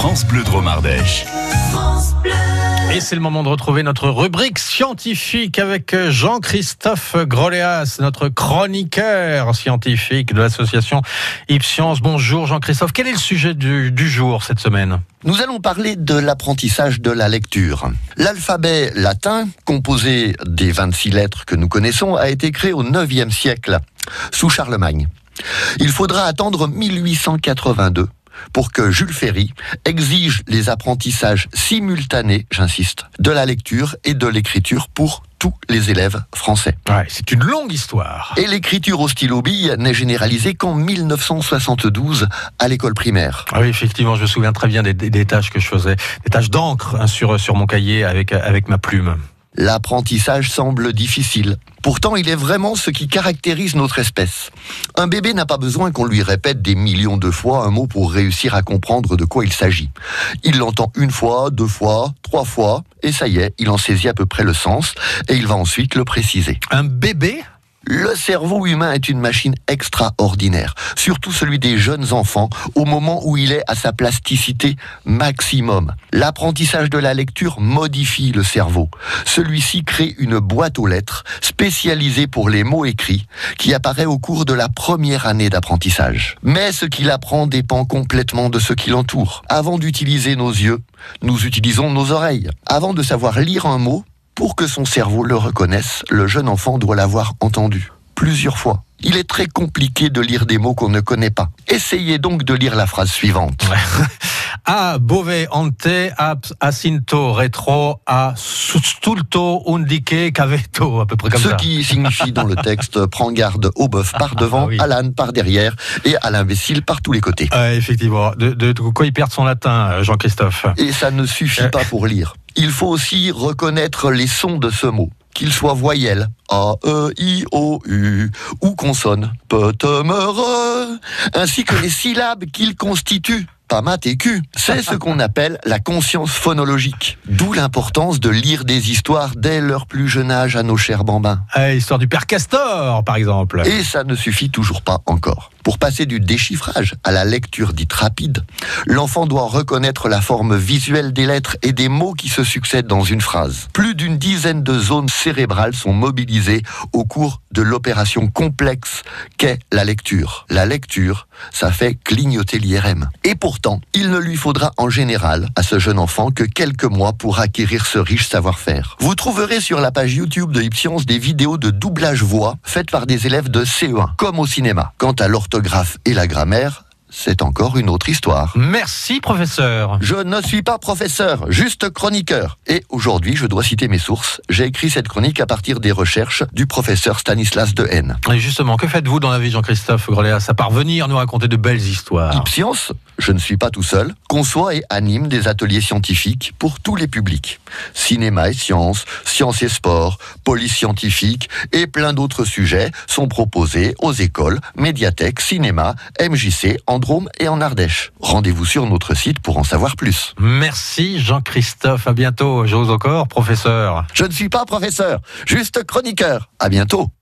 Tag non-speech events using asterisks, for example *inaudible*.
France Bleu Drôme Ardèche. Et c'est le moment de retrouver notre rubrique scientifique avec Jean-Christophe Groléas, notre chroniqueur scientifique de l'association Ipscience. Bonjour Jean-Christophe, quel est le sujet du, du jour cette semaine? Nous allons parler de l'apprentissage de la lecture. L'alphabet latin, composé des 26 lettres que nous connaissons, a été créé au 9e siècle, sous Charlemagne. Il faudra attendre 1882 pour que Jules Ferry exige les apprentissages simultanés, j'insiste, de la lecture et de l'écriture pour tous les élèves français. Ouais, c'est une longue histoire. Et l'écriture au stylo bille n'est généralisée qu'en 1972 à l'école primaire. Ah oui, effectivement, je me souviens très bien des, des- des tâches que je faisais, des tâches d'encre hein, sur, sur mon cahier avec, avec ma plume. L'apprentissage semble difficile. Pourtant, il est vraiment ce qui caractérise notre espèce. Un bébé n'a pas besoin qu'on lui répète des millions de fois un mot pour réussir à comprendre de quoi il s'agit. Il l'entend une fois, deux fois, trois fois, et ça y est, il en saisit à peu près le sens, et il va ensuite le préciser. Un bébé Le cerveau humain est une machine extraordinaire, surtout celui des jeunes enfants, au moment où il est à sa plasticité maximum. L'apprentissage de la lecture modifie le cerveau. Celui-ci crée une boîte aux lettres spécialisée pour les mots écrits, qui apparaît au cours de la première année d'apprentissage. Mais ce qu'il apprend dépend complètement de ce qui l'entoure. Avant d'utiliser nos yeux, nous utilisons nos oreilles. Avant de savoir lire un mot, pour que son cerveau le reconnaisse, le jeune enfant doit l'avoir entendu plusieurs fois. Il est très compliqué de lire des mots qu'on ne connaît pas. Essayez donc de lire la phrase suivante. *laughs* A bove ante ab asinto retro a stulto undique caveto, à peu près comme Ce ça. qui signifie dans le *laughs* texte prends garde au bœuf par devant, Ah oui. à l'âne par derrière et à l'imbécile par tous les côtés. Effectivement. De, de, de quoi il perd son latin, euh, Jean-Christophe? Et ça ne suffit pas pour lire. Il faut aussi reconnaître les sons de ce mot, qu'ils soient voyelles, A, E, I, O, U, ou consonnes, P, T, M, R, ainsi que les syllabes qu'ils constituent. Pas mat et Q. C'est ce qu'on appelle la conscience phonologique. D'où l'importance de lire des histoires dès leur plus jeune âge à nos chers bambins. Ah, Histoire du père Castor, par exemple. Et ça ne suffit toujours pas encore. Pour passer du déchiffrage à la lecture dite rapide, l'enfant doit reconnaître la forme visuelle des lettres et des mots qui se succèdent dans une phrase. Plus d'une dizaine de zones cérébrales sont mobilisées au cours de l'opération complexe qu'est la lecture. La lecture, ça fait clignoter l'IRM. Et pourtant, il ne lui faudra en général à ce jeune enfant que quelques mois pour acquérir ce riche savoir-faire. Vous trouverez sur la page YouTube de Ipscience des vidéos de doublage voix faites par des élèves de CE1, comme au cinéma. Quant à et la grammaire, c'est encore une autre histoire. Merci, professeur. Je ne suis pas professeur, juste chroniqueur. Et aujourd'hui, je dois citer mes sources. J'ai écrit cette chronique à partir des recherches du professeur Stanislas Dehaene. Et justement, que faites-vous dans la vie, Jean-Christophe Greléas, à part venir nous raconter de belles histoires? Ipscience, je ne suis pas tout seul, conçoit et anime des ateliers scientifiques pour tous les publics. Cinéma et sciences, sciences et sport, police scientifique et plein d'autres sujets sont proposés aux écoles, médiathèques, cinéma, MJC, en Drôme et en Ardèche. Rendez-vous sur notre site pour en savoir plus. Merci, Jean-Christophe. À bientôt. J'ose encore, professeur. Je ne suis pas professeur, juste chroniqueur. À bientôt.